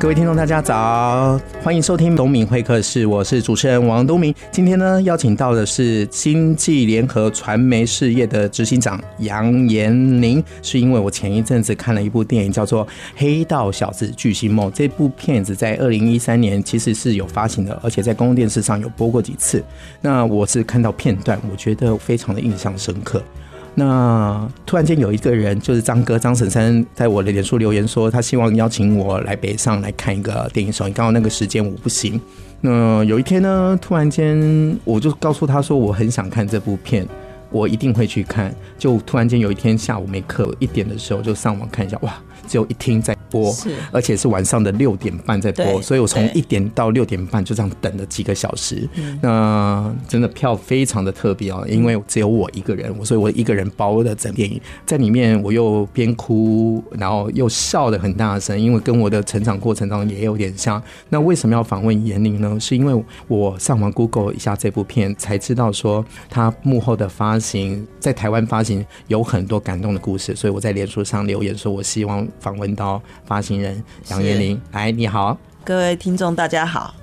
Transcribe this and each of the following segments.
各位听众，大家早，欢迎收听东明会客室，我是主持人王东明。今天呢，邀请到的是经济联合传媒事业的执行长杨延宁，是因为我前一阵子看了一部电影，叫做《黑道小子巨星梦》。这部片子在二零一三年其实是有发行的，而且在公共电视上有播过几次。那我是看到片段，我觉得非常的印象深刻。那突然间有一个人，就是张哥张婶婶，在我的脸书留言说，他希望邀请我来北上来看一个电影首映，刚好那个时间我不行。那有一天呢，突然间我就告诉他说，我很想看这部片，我一定会去看。就突然间有一天下午没课，一点的时候就上网看一下，哇！只有一厅在播，是，而且是晚上的六点半在播，所以我从一点到六点半就这样等了几个小时。那真的票非常的特别哦，因为只有我一个人，所以我一个人包了整电影，在里面我又边哭，然后又笑的很大声，因为跟我的成长过程当中也有点像。那为什么要访问严玲呢？是因为我上网 Google 一下这部片，才知道说他幕后的发行在台湾发行有很多感动的故事，所以我在脸书上留言说，我希望。访问到发行人杨延龄，哎，你好，各位听众，大家好。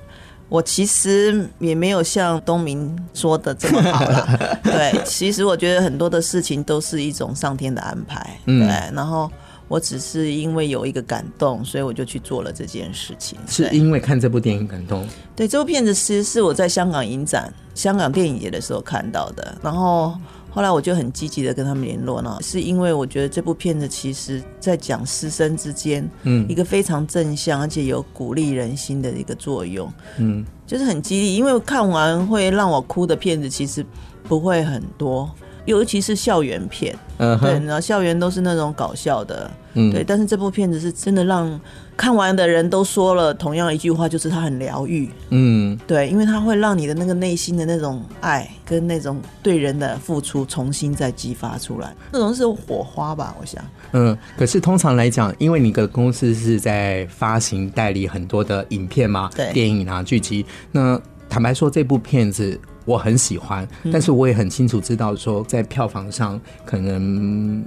我其实也没有像东明说的这么好了，对，其实我觉得很多的事情都是一种上天的安排，对。然后我只是因为有一个感动，所以我就去做了这件事情。是因为看这部电影感动？对，这部片子其实是我在香港影展、香港电影节的时候看到的，然后。后来我就很积极的跟他们联络呢，是因为我觉得这部片子其实在讲师生之间，嗯，一个非常正向而且有鼓励人心的一个作用，嗯，就是很激励，因为看完会让我哭的片子其实不会很多。尤其是校园片，嗯，对，然后校园都是那种搞笑的，嗯，对。但是这部片子是真的让看完的人都说了同样一句话，就是它很疗愈，嗯，对，因为它会让你的那个内心的那种爱跟那种对人的付出重新再激发出来，那种是火花吧，我想。嗯，可是通常来讲，因为你的公司是在发行代理很多的影片嘛，对，电影啊剧集，那坦白说，这部片子。我很喜欢，但是我也很清楚知道说，在票房上可能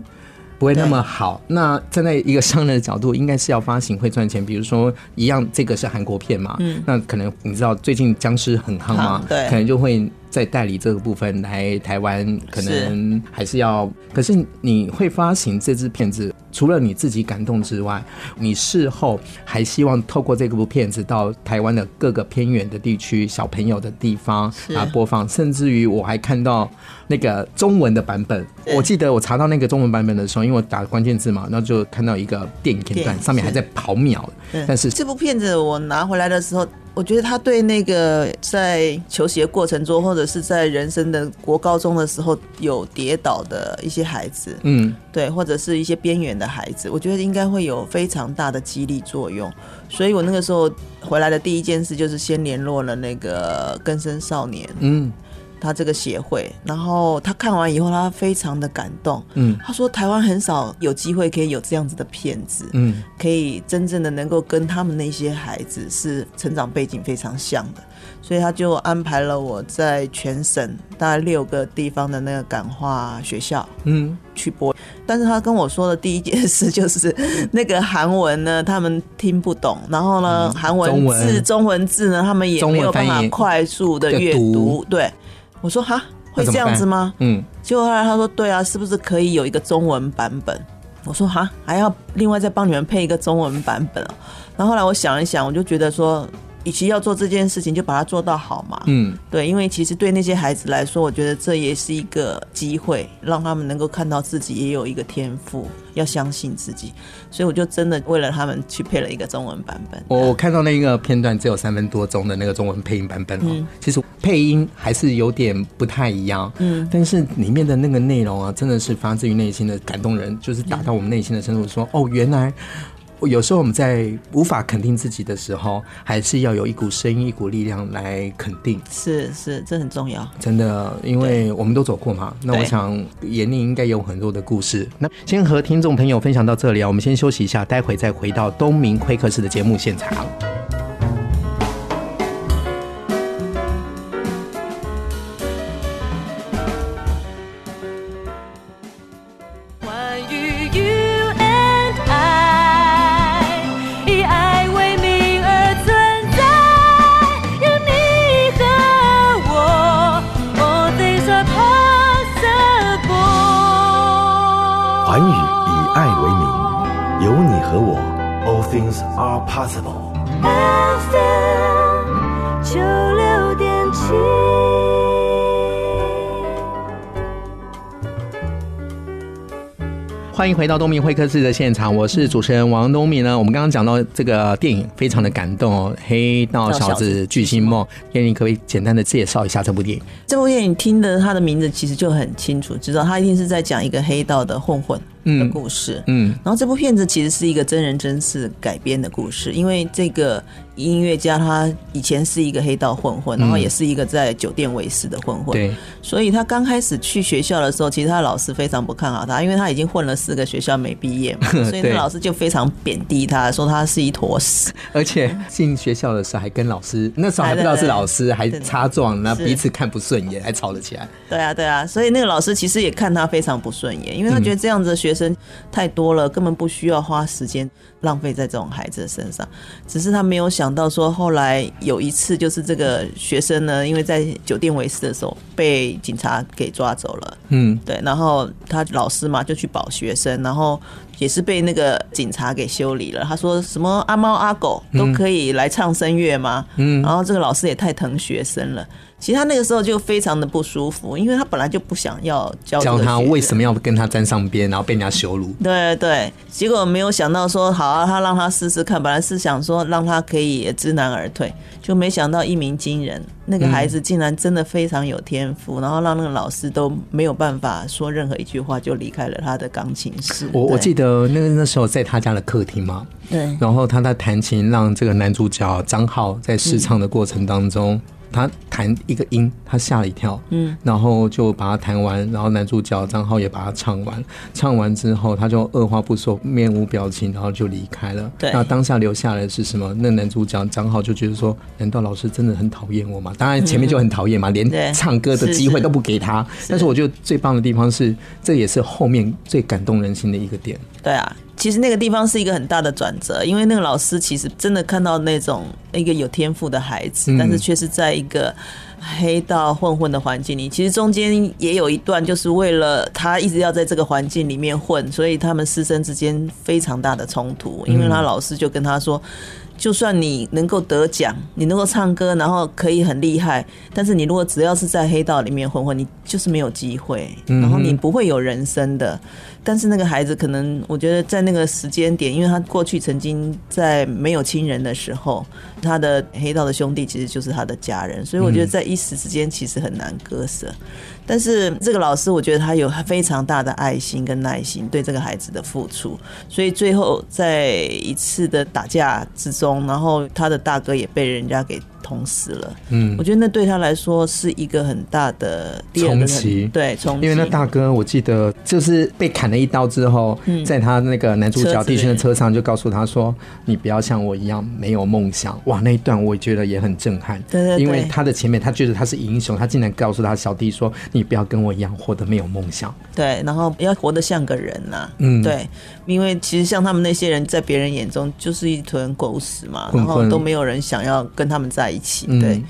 不会那么好。那站在一个商人的角度，应该是要发行会赚钱。比如说，一样这个是韩国片嘛，那可能你知道最近僵尸很夯嘛，对，可能就会。在代理这个部分来台湾，可能还是要是。可是你会发行这支片子，除了你自己感动之外，你事后还希望透过这部片子到台湾的各个偏远的地区、小朋友的地方啊播放，甚至于我还看到那个中文的版本。我记得我查到那个中文版本的时候，因为我打关键字嘛，然后就看到一个电影片段，上面还在跑秒。但是这部片子我拿回来的时候。我觉得他对那个在求学过程中，或者是在人生的国高中的时候有跌倒的一些孩子，嗯，对，或者是一些边缘的孩子，我觉得应该会有非常大的激励作用。所以我那个时候回来的第一件事就是先联络了那个根生少年，嗯。他这个协会，然后他看完以后，他非常的感动。嗯，他说台湾很少有机会可以有这样子的片子，嗯，可以真正的能够跟他们那些孩子是成长背景非常像的，所以他就安排了我在全省大概六个地方的那个感化学校，嗯，去播。但是他跟我说的第一件事就是 那个韩文呢，他们听不懂，然后呢，韩文字、中文。字呢，他们也没有办法快速的阅读，对。我说哈，会这样子吗？嗯，结果后来他说对啊，是不是可以有一个中文版本？我说哈，还要另外再帮你们配一个中文版本。然后后来我想一想，我就觉得说。与其要做这件事情，就把它做到好嘛。嗯，对，因为其实对那些孩子来说，我觉得这也是一个机会，让他们能够看到自己也有一个天赋，要相信自己。所以我就真的为了他们去配了一个中文版本。我我看到那个片段只有三分多钟的那个中文配音版本哦，嗯，其实配音还是有点不太一样。嗯，但是里面的那个内容啊，真的是发自于内心的感动人，就是打到我们内心的深处，说哦，原来。有时候我们在无法肯定自己的时候，还是要有一股声音、一股力量来肯定。是是，这很重要。真的，因为我们都走过嘛。那我想严宁应该有很多的故事。那先和听众朋友分享到这里啊，我们先休息一下，待会再回到东明会客室的节目现场。回到东明会客室的现场，我是主持人王东明呢。我们刚刚讲到这个电影非常的感动哦，《黑道小子巨星梦》，电影可不可以简单的介绍一下这部电影？这部电影听的他的名字其实就很清楚，知道他一定是在讲一个黑道的混混。的故事，嗯，然后这部片子其实是一个真人真事改编的故事，因为这个音乐家他以前是一个黑道混混，然后也是一个在酒店为师的混混，对，所以他刚开始去学校的时候，其实他的老师非常不看好他，因为他已经混了四个学校没毕业嘛，所以那老师就非常贬低他，说他是一坨屎，而且进学校的时候还跟老师那时候还不知道是老师，还擦撞，那彼此看不顺眼，还吵了起来。对啊，对啊，所以那个老师其实也看他非常不顺眼，因为他觉得这样子的学生太多了，根本不需要花时间浪费在这种孩子的身上。只是他没有想到说，后来有一次，就是这个学生呢，因为在酒店为师的时候被警察给抓走了。嗯，对，然后他老师嘛就去保学生，然后也是被那个警察给修理了。他说什么阿猫阿狗都可以来唱声乐吗？嗯，然后这个老师也太疼学生了。其实他那个时候就非常的不舒服，因为他本来就不想要教教他，为什么要跟他沾上边，然后被人家羞辱。对对，结果没有想到说好啊，他让他试试看，本来是想说让他可以知难而退，就没想到一鸣惊人，那个孩子竟然真的非常有天赋，然后让那个老师都没有办法说任何一句话就离开了他的钢琴室。我我记得那个那时候在他家的客厅嘛，对，然后他在弹琴，让这个男主角张浩在试唱的过程当中。嗯他弹一个音，他吓了一跳，嗯，然后就把它弹完，然后男主角张浩也把它唱完，唱完之后他就二话不说，面无表情，然后就离开了。对，那当下留下来的是什么？那男主角张浩就觉得说，难道老师真的很讨厌我吗？当然前面就很讨厌嘛，连唱歌的机会都不给他。但是我觉得最棒的地方是，这也是后面最感动人心的一个点。对啊。其实那个地方是一个很大的转折，因为那个老师其实真的看到那种一个有天赋的孩子，但是却是在一个黑道混混的环境里。其实中间也有一段，就是为了他一直要在这个环境里面混，所以他们师生之间非常大的冲突。因为他老师就跟他说。就算你能够得奖，你能够唱歌，然后可以很厉害，但是你如果只要是在黑道里面混混，你就是没有机会，然后你不会有人生的。但是那个孩子可能，我觉得在那个时间点，因为他过去曾经在没有亲人的时候，他的黑道的兄弟其实就是他的家人，所以我觉得在一时之间其实很难割舍。但是这个老师，我觉得他有非常大的爱心跟耐心对这个孩子的付出，所以最后在一次的打架之中，然后他的大哥也被人家给。捅死了，嗯，我觉得那对他来说是一个很大的冲击，对，冲击。因为那大哥，我记得就是被砍了一刀之后，嗯、在他那个男主角弟兄的车上就告诉他说：“你不要像我一样没有梦想。”哇，那一段我也觉得也很震撼。对对对，因为他的前面他觉得他是英雄，他竟然告诉他小弟说：“你不要跟我一样活得没有梦想。”对，然后要活得像个人呐、啊。嗯，对，因为其实像他们那些人在别人眼中就是一团狗屎嘛，然后都没有人想要跟他们在一起。对，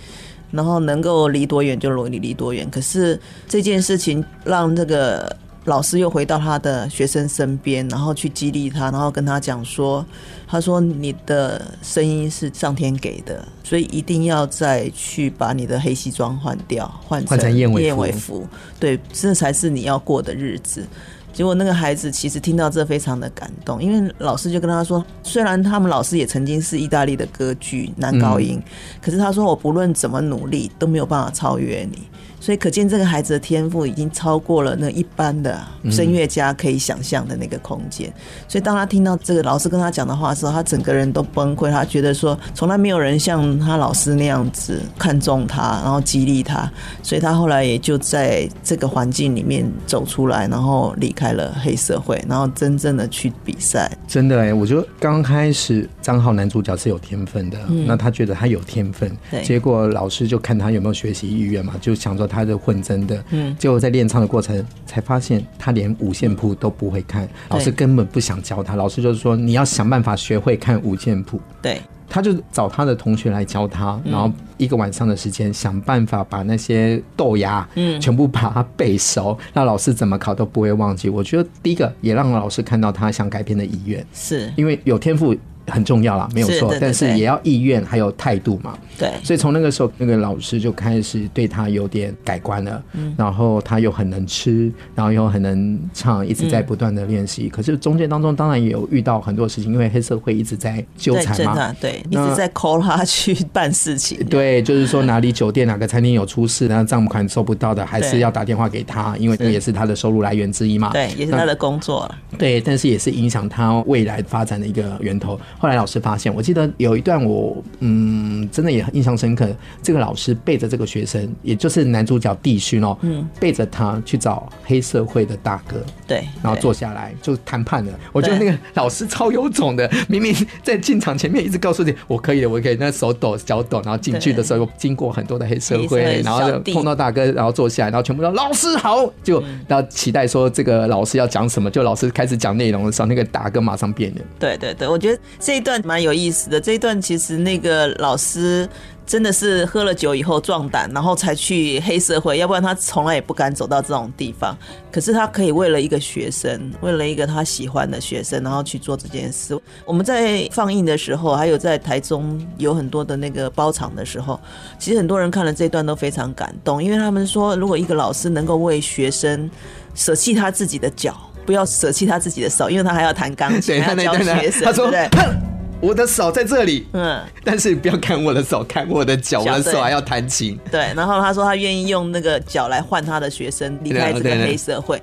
然后能够离多远就离离多远。可是这件事情让这个老师又回到他的学生身边，然后去激励他，然后跟他讲说：“他说你的声音是上天给的，所以一定要再去把你的黑西装换掉，换成燕尾服。对，这才是你要过的日子。”结果那个孩子其实听到这非常的感动，因为老师就跟他说，虽然他们老师也曾经是意大利的歌剧男高音，可是他说我不论怎么努力都没有办法超越你。所以可见这个孩子的天赋已经超过了那一般的声乐家可以想象的那个空间。所以当他听到这个老师跟他讲的话的时候，他整个人都崩溃。他觉得说，从来没有人像他老师那样子看重他，然后激励他。所以他后来也就在这个环境里面走出来，然后离开了黑社会，然后真正的去比赛。真的哎，我觉得刚开始张浩男主角是有天分的，嗯、那他觉得他有天分，对结果老师就看他有没有学习意愿嘛，就想说他是混真的，嗯，结果在练唱的过程才发现他连五线谱都不会看，老师根本不想教他，老师就是说你要想办法学会看五线谱，对。他就找他的同学来教他，然后一个晚上的时间想办法把那些豆芽，嗯，全部把它背熟，那老师怎么考都不会忘记。我觉得第一个也让老师看到他想改变的意愿，是。因为有天赋。很重要啦，没有错，但是也要意愿还有态度嘛。对，所以从那个时候，那个老师就开始对他有点改观了。嗯，然后他又很能吃，然后又很能唱，一直在不断的练习。嗯、可是中间当中当然也有遇到很多事情，因为黑社会一直在纠缠嘛，对，那一直在 call 他去办事情。对，就是说哪里酒店哪个餐厅有出事，然后账款收不到的，还是要打电话给他，因为这也是他的收入来源之一嘛。对，也是他的工作。对，但是也是影响他未来发展的一个源头。后来老师发现，我记得有一段我嗯，真的也很印象深刻。这个老师背着这个学生，也就是男主角弟勋哦，嗯，背着他去找黑社会的大哥，对，然后坐下来就谈判了。我觉得那个老师超有种的，明明在进场前面一直告诉你我可以的，我可以，那手抖脚抖，然后进去的时候又经过很多的黑社会，然后碰到大哥，然后坐下来，然后全部说老师好，就然后期待说这个老师要讲什么，就老师开始讲内容的时候，那个大哥马上变了。对对对，我觉得这一段。蛮有意思的这一段，其实那个老师真的是喝了酒以后壮胆，然后才去黑社会，要不然他从来也不敢走到这种地方。可是他可以为了一个学生，为了一个他喜欢的学生，然后去做这件事。我们在放映的时候，还有在台中有很多的那个包场的时候，其实很多人看了这段都非常感动，因为他们说，如果一个老师能够为学生舍弃他自己的脚，不要舍弃他自己的手，因为他还要弹钢琴，还要教学生，他说对。我的手在这里，嗯，但是不要看我的手，看我的脚，我的手还要弹琴。对，然后他说他愿意用那个脚来换他的学生离开这个黑社会，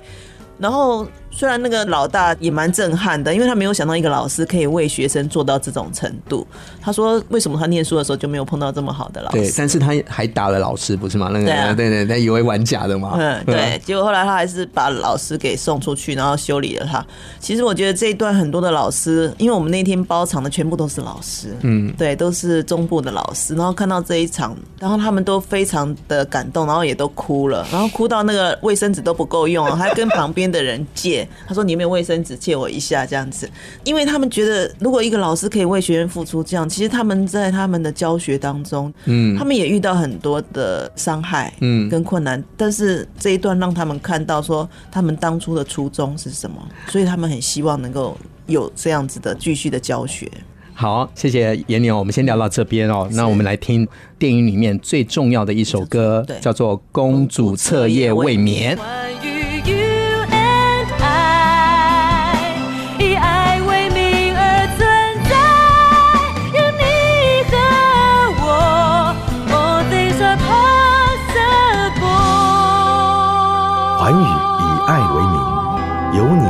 然后。虽然那个老大也蛮震撼的，因为他没有想到一个老师可以为学生做到这种程度。他说：“为什么他念书的时候就没有碰到这么好的老师？”对，但是他还打了老师，不是吗？那个对、啊、对对，他以为玩假的嘛。嗯，对。结果后来他还是把老师给送出去，然后修理了他。其实我觉得这一段很多的老师，因为我们那天包场的全部都是老师，嗯，对，都是中部的老师。然后看到这一场，然后他们都非常的感动，然后也都哭了，然后哭到那个卫生纸都不够用，还跟旁边的人借。他说：“你有没有卫生纸借我一下，这样子，因为他们觉得，如果一个老师可以为学生付出这样，其实他们在他们的教学当中，嗯，他们也遇到很多的伤害，嗯，跟困难，但是这一段让他们看到说，他们当初的初衷是什么，所以他们很希望能够有这样子的继续的教学。好，谢谢颜宁，我们先聊到这边哦。那我们来听电影里面最重要的一首歌，叫做《公主彻夜未眠》。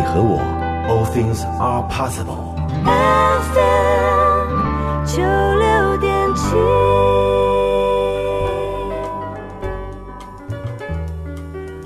和我，All things are possible。FM 九六点七，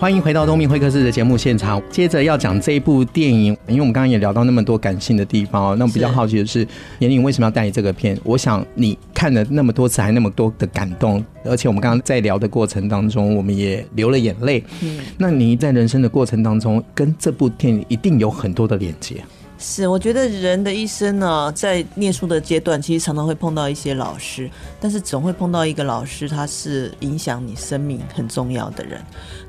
欢迎回到东明会客室的节目现场。接着要讲这一部电影，因为我们刚刚也聊到那么多感性的地方哦。那我比较好奇的是，严颖为什么要带你这个片？我想你看了那么多次，还那么多的感动。而且我们刚刚在聊的过程当中，我们也流了眼泪。嗯，那你在人生的过程当中，跟这部电影一定有很多的连接。是，我觉得人的一生呢，在念书的阶段，其实常常会碰到一些老师，但是总会碰到一个老师，他是影响你生命很重要的人。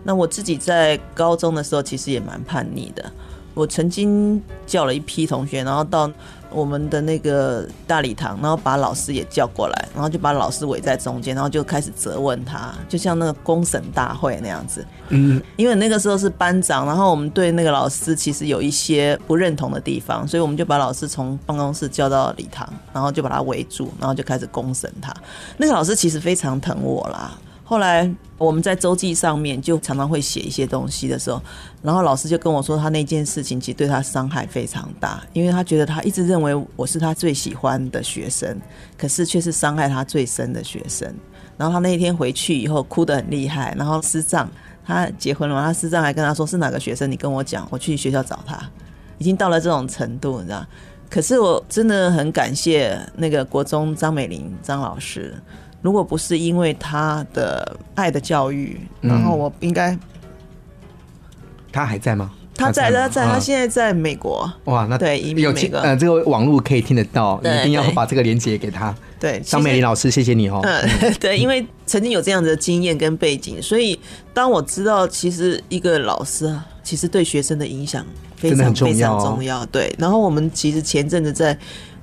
那我自己在高中的时候，其实也蛮叛逆的。我曾经叫了一批同学，然后到我们的那个大礼堂，然后把老师也叫过来，然后就把老师围在中间，然后就开始责问他，就像那个公审大会那样子。嗯，因为那个时候是班长，然后我们对那个老师其实有一些不认同的地方，所以我们就把老师从办公室叫到礼堂，然后就把他围住，然后就开始公审他。那个老师其实非常疼我啦。后来我们在周记上面就常常会写一些东西的时候，然后老师就跟我说，他那件事情其实对他伤害非常大，因为他觉得他一直认为我是他最喜欢的学生，可是却是伤害他最深的学生。然后他那一天回去以后哭得很厉害，然后师长他结婚了嘛，他师长还跟他说，是哪个学生？你跟我讲，我去学校找他。已经到了这种程度，你知道？可是我真的很感谢那个国中张美玲张老师，如果不是因为他的爱的教育，然后我应该，他还在吗？他在，他在，他现在在美国。哇，那对，有这个呃，这个网络可以听得到，你一定要把这个连接给他。对，张美玲老师，谢谢你哦。嗯，对，因为曾经有这样的经验跟背景，所以当我知道其实一个老师啊，其实对学生的影响非常非常重要。对，然后我们其实前阵子在。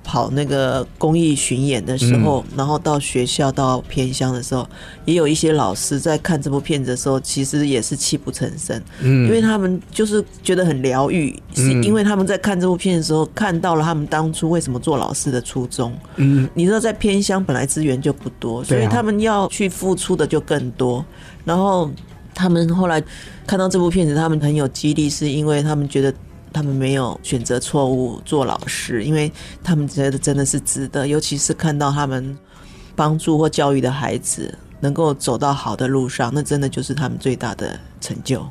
跑那个公益巡演的时候，嗯、然后到学校到偏乡的时候，也有一些老师在看这部片子的时候，其实也是泣不成声。嗯，因为他们就是觉得很疗愈，嗯、是因为他们在看这部片的时候，看到了他们当初为什么做老师的初衷。嗯，你知道在偏乡本来资源就不多，所以他们要去付出的就更多。然后他们后来看到这部片子，他们很有激励，是因为他们觉得。他们没有选择错误做老师，因为他们觉得真的是值得，尤其是看到他们帮助或教育的孩子能够走到好的路上，那真的就是他们最大的成就。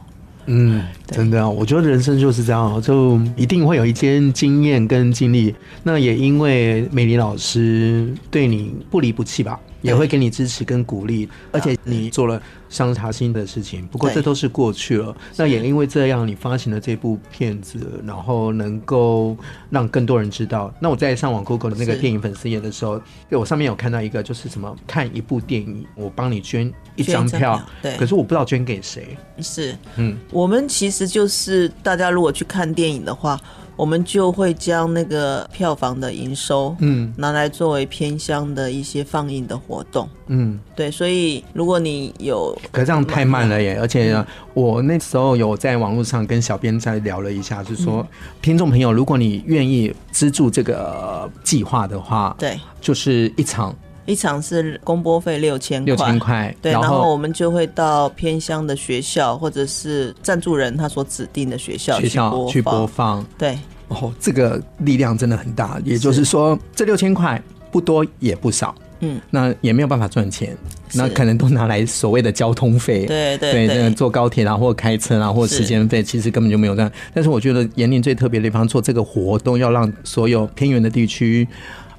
嗯，真的，我觉得人生就是这样，就一定会有一些经验跟经历。那也因为美玲老师对你不离不弃吧。也会给你支持跟鼓励，而且你做了伤他心的事情。不过这都是过去了。那也因为这样，你发行了这部片子，然后能够让更多人知道。那我在上网 Google 的那个电影粉丝页的时候，对我上面有看到一个，就是什么看一部电影，我帮你捐一张票。对，可是我不知道捐给谁。是，嗯，我们其实就是大家如果去看电影的话。我们就会将那个票房的营收，嗯，拿来作为偏乡的一些放映的活动，嗯，对，所以如果你有，可这样太慢了耶！而且我那时候有在网络上跟小编在聊了一下，就是说，听众朋友，如果你愿意资助这个计划的话，对，就是一场。一场是公播费六千块，六千块，对，然后我们就会到偏乡的学校或者是赞助人他所指定的学校学校去播放，对，哦，这个力量真的很大，也就是说，是这六千块不多也不少，嗯，那也没有办法赚钱，那可能都拿来所谓的交通费，对对对，坐高铁啊，或开车啊，或时间费，其实根本就没有这样。但是我觉得延龄最特别的地方，做这个活动要让所有偏远的地区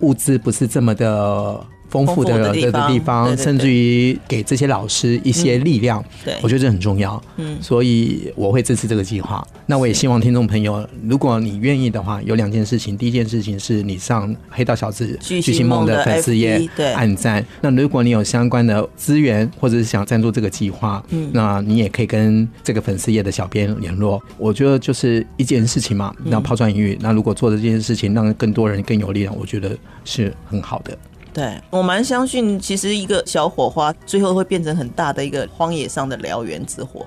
物资不是这么的。丰富的的地方，地方甚至于给这些老师一些力量，嗯、对，我觉得这很重要。嗯，所以我会支持这个计划。那我也希望听众朋友，如果你愿意的话，有两件事情。第一件事情是你上黑道小子巨星梦的粉丝页对按赞。那如果你有相关的资源，或者是想赞助这个计划，嗯，那你也可以跟这个粉丝页的小编联络。我觉得就是一件事情嘛，那抛砖引玉。那如果做的这件事情，让更多人更有力量，我觉得是很好的。对，我蛮相信，其实一个小火花最后会变成很大的一个荒野上的燎原之火，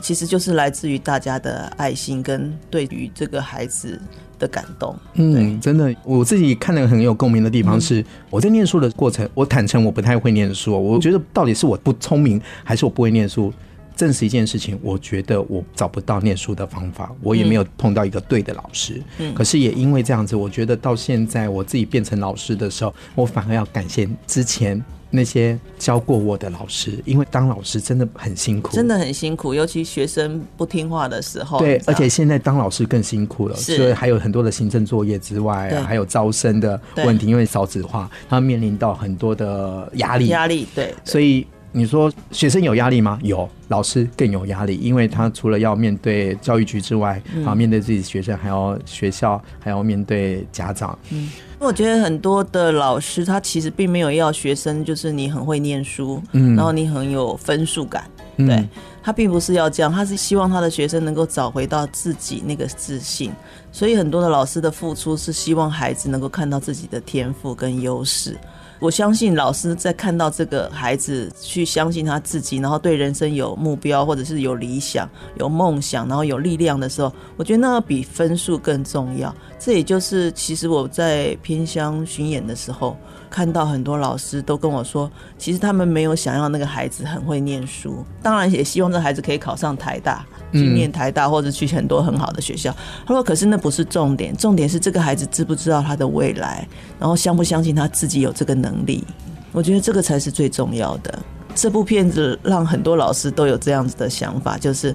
其实就是来自于大家的爱心跟对于这个孩子的感动。嗯，真的，我自己看了很有共鸣的地方是，我在念书的过程，我坦诚我不太会念书，我觉得到底是我不聪明，还是我不会念书？正是一件事情，我觉得我找不到念书的方法，我也没有碰到一个对的老师。嗯，可是也因为这样子，我觉得到现在我自己变成老师的时候，我反而要感谢之前那些教过我的老师，因为当老师真的很辛苦，真的很辛苦，尤其学生不听话的时候。对，而且现在当老师更辛苦了，所以还有很多的行政作业之外，还有招生的问题，因为少子化，他面临到很多的压力，压力对，所以。你说学生有压力吗？有，老师更有压力，因为他除了要面对教育局之外，啊、嗯，面对自己学生，还要学校，还要面对家长。嗯，我觉得很多的老师他其实并没有要学生，就是你很会念书，嗯，然后你很有分数感，对。他并不是要这样，他是希望他的学生能够找回到自己那个自信。所以很多的老师的付出是希望孩子能够看到自己的天赋跟优势。我相信老师在看到这个孩子去相信他自己，然后对人生有目标，或者是有理想、有梦想，然后有力量的时候，我觉得那比分数更重要。这也就是其实我在偏乡巡演的时候，看到很多老师都跟我说，其实他们没有想要那个孩子很会念书，当然也希望这孩子可以考上台大。去念台大或者去很多很好的学校，他说：“可是那不是重点，重点是这个孩子知不知道他的未来，然后相不相信他自己有这个能力。我觉得这个才是最重要的。这部片子让很多老师都有这样子的想法，就是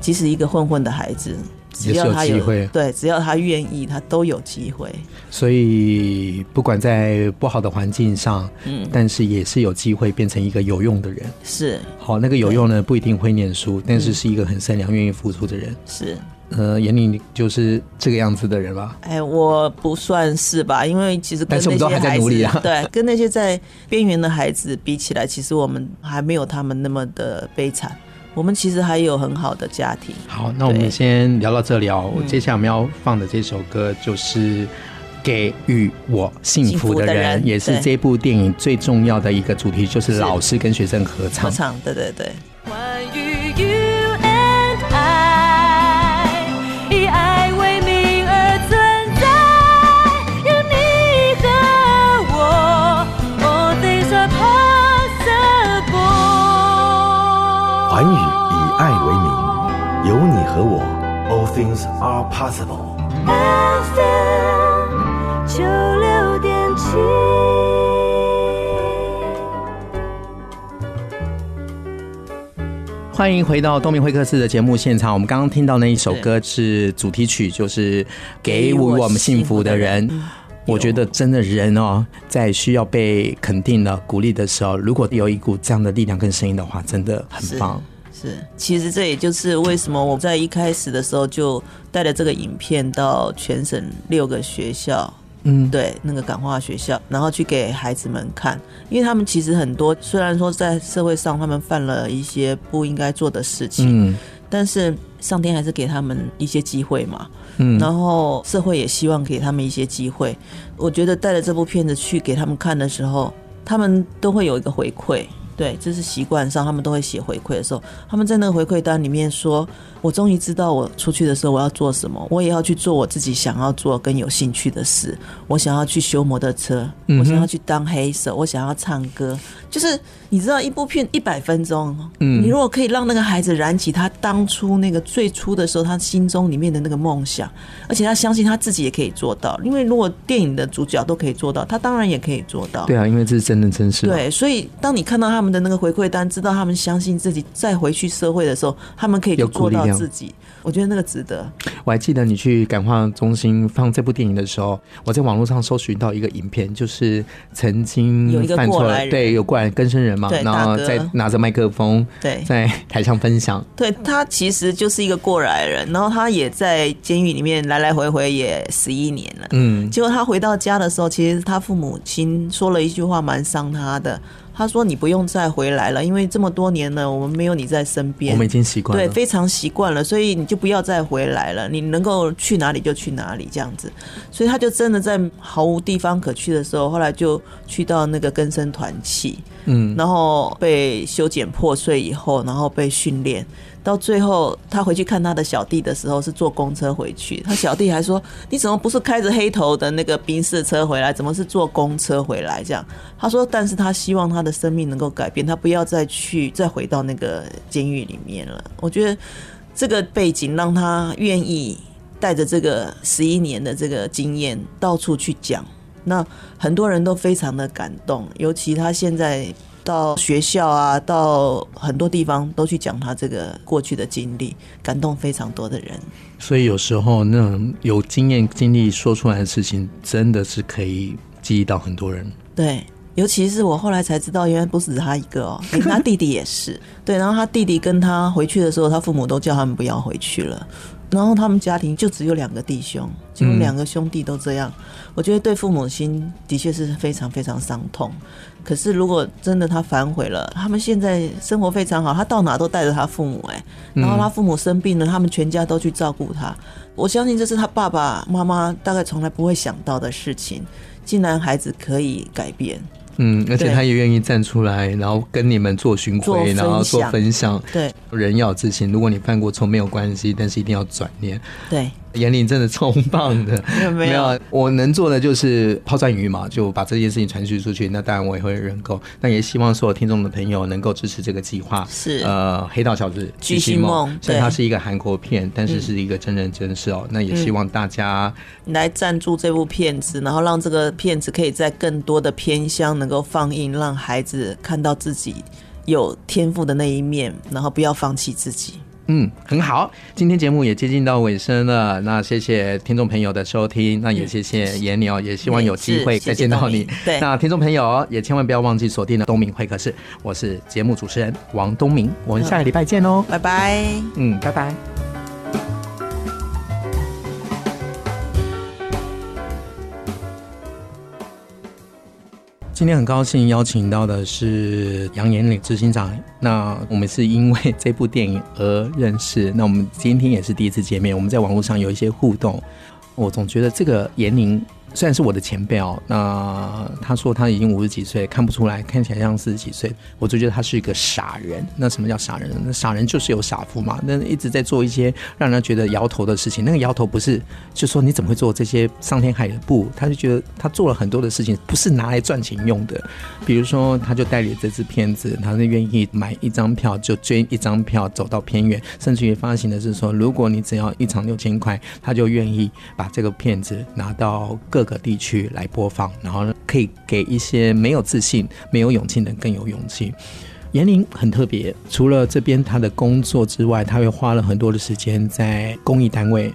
即使一个混混的孩子。”只要他有，有机会，对，只要他愿意，他都有机会。所以不管在不好的环境上，嗯，但是也是有机会变成一个有用的人。是，好，那个有用呢，不一定会念书，但是是一个很善良、愿意付出的人。是，呃，妍妮就是这个样子的人吧？哎，我不算是吧，因为其实跟那些孩子，但是我们都还在努力啊。对，跟那些在边缘的孩子比起来，其实我们还没有他们那么的悲惨。我们其实还有很好的家庭。好，那我们先聊到这里哦。接下来我们要放的这首歌就是《给予我幸福的人》，的人也是这部电影最重要的一个主题，就是老师跟学生合唱。合唱，对对对。寰宇以爱为名，有你和我，All things are possible。FM 九六点七。欢迎回到东明会客室的节目现场。我们刚刚听到那一首歌是主题曲，就是《给予我们幸福的人》。我觉得真的人哦，在需要被肯定的鼓励的时候，如果有一股这样的力量跟声音的话，真的很棒。是，其实这也就是为什么我在一开始的时候就带了这个影片到全省六个学校，嗯，对，那个感化学校，然后去给孩子们看，因为他们其实很多，虽然说在社会上他们犯了一些不应该做的事情，嗯，但是上天还是给他们一些机会嘛。嗯，然后社会也希望给他们一些机会。我觉得带着这部片子去给他们看的时候，他们都会有一个回馈。对，这是习惯上，他们都会写回馈的时候，他们在那个回馈单里面说：“我终于知道我出去的时候我要做什么，我也要去做我自己想要做跟有兴趣的事。我想要去修摩托车，我想要去当黑手，我想要唱歌。就是你知道，一部片一百分钟，嗯，你如果可以让那个孩子燃起他当初那个最初的时候他心中里面的那个梦想，而且他相信他自己也可以做到。因为如果电影的主角都可以做到，他当然也可以做到。对啊，因为这是真的真实。对，所以当你看到他们。的那个回馈单，知道他们相信自己，再回去社会的时候，他们可以做到自己。我觉得那个值得。我还记得你去感化中心放这部电影的时候，我在网络上搜寻到一个影片，就是曾经有一个过来人，对，有过来更生人嘛，然后在拿着麦克风，对，在台上分享。对，他其实就是一个过来人，然后他也在监狱里面来来回回也十一年了。嗯，结果他回到家的时候，其实他父母亲说了一句话，蛮伤他的。他说：“你不用再回来了，因为这么多年了，我们没有你在身边，我们已经习惯了，对，非常习惯了，所以你就不要再回来了。你能够去哪里就去哪里，这样子。所以他就真的在毫无地方可去的时候，后来就去到那个根生团契，嗯，然后被修剪破碎以后，然后被训练。”到最后，他回去看他的小弟的时候是坐公车回去。他小弟还说：“你怎么不是开着黑头的那个宾士车回来？怎么是坐公车回来？”这样他说：“但是他希望他的生命能够改变，他不要再去再回到那个监狱里面了。”我觉得这个背景让他愿意带着这个十一年的这个经验到处去讲。那很多人都非常的感动，尤其他现在。到学校啊，到很多地方都去讲他这个过去的经历，感动非常多的人。所以有时候那种有经验经历说出来的事情，真的是可以激励到很多人。对，尤其是我后来才知道，原来不是他一个哦，连他弟弟也是。对，然后他弟弟跟他回去的时候，他父母都叫他们不要回去了。然后他们家庭就只有两个弟兄，就两个兄弟都这样，我觉得对父母心的确是非常非常伤痛。可是如果真的他反悔了，他们现在生活非常好，他到哪都带着他父母，哎，然后他父母生病了，他们全家都去照顾他。我相信这是他爸爸妈妈大概从来不会想到的事情，竟然孩子可以改变。嗯，而且他也愿意站出来，然后跟你们做巡回，然后做分享。对，人要有自信。如果你犯过错没有关系，但是一定要转念。对。妍玲真的超棒的，没有没有，我能做的就是抛砖引玉嘛，就把这件事情传递出去。那当然我也会认购，那也希望所有听众的朋友能够支持这个计划。是呃，黑道小子巨星梦，虽然它是一个韩国片，但是是一个真人真事哦。那也希望大家、嗯、来赞助这部片子，然后让这个片子可以在更多的偏乡能够放映，让孩子看到自己有天赋的那一面，然后不要放弃自己。嗯，很好。今天节目也接近到尾声了，那谢谢听众朋友的收听，那也谢谢颜鸟，也希望有机会再见到你。对，那听众朋友也千万不要忘记锁定了东明会客室，我是节目主持人王东明，我们下个礼拜见哦，拜拜。嗯，拜拜。今天很高兴邀请到的是杨延玲执行长。那我们是因为这部电影而认识。那我们今天也是第一次见面，我们在网络上有一些互动。我总觉得这个延玲。虽然是我的前辈哦，那他说他已经五十几岁，看不出来，看起来像四十几岁，我就觉得他是一个傻人。那什么叫傻人？那傻人就是有傻福嘛。那一直在做一些让人觉得摇头的事情。那个摇头不是就说你怎么会做这些伤天害理的？不，他就觉得他做了很多的事情，不是拿来赚钱用的。比如说，他就代理这支片子，他是愿意买一张票就捐一张票走到偏远，甚至于发行的是说，如果你只要一场六千块，他就愿意把这个片子拿到各。各个地区来播放，然后呢可以给一些没有自信、没有勇气的人更有勇气。严玲很特别，除了这边他的工作之外，他会花了很多的时间在公益单位，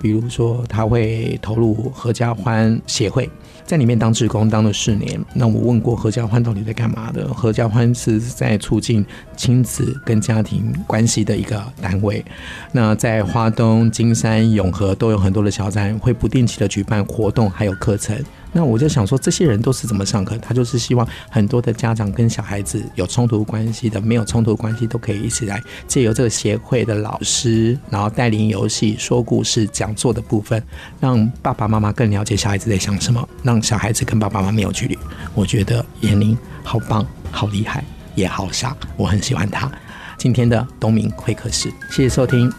比如说他会投入合家欢协会。在里面当职工当了四年，那我问过合家欢到底在干嘛的？合家欢是在促进亲子跟家庭关系的一个单位。那在花东、金山、永和都有很多的小站，会不定期的举办活动，还有课程。那我就想说，这些人都是怎么上课？他就是希望很多的家长跟小孩子有冲突关系的，没有冲突关系都可以一起来，借由这个协会的老师，然后带领游戏、说故事、讲座的部分，让爸爸妈妈更了解小孩子在想什么，让小孩子跟爸爸妈妈没有距离。我觉得妍玲好棒、好厉害，也好傻，我很喜欢他。今天的东明会客室，谢谢收听。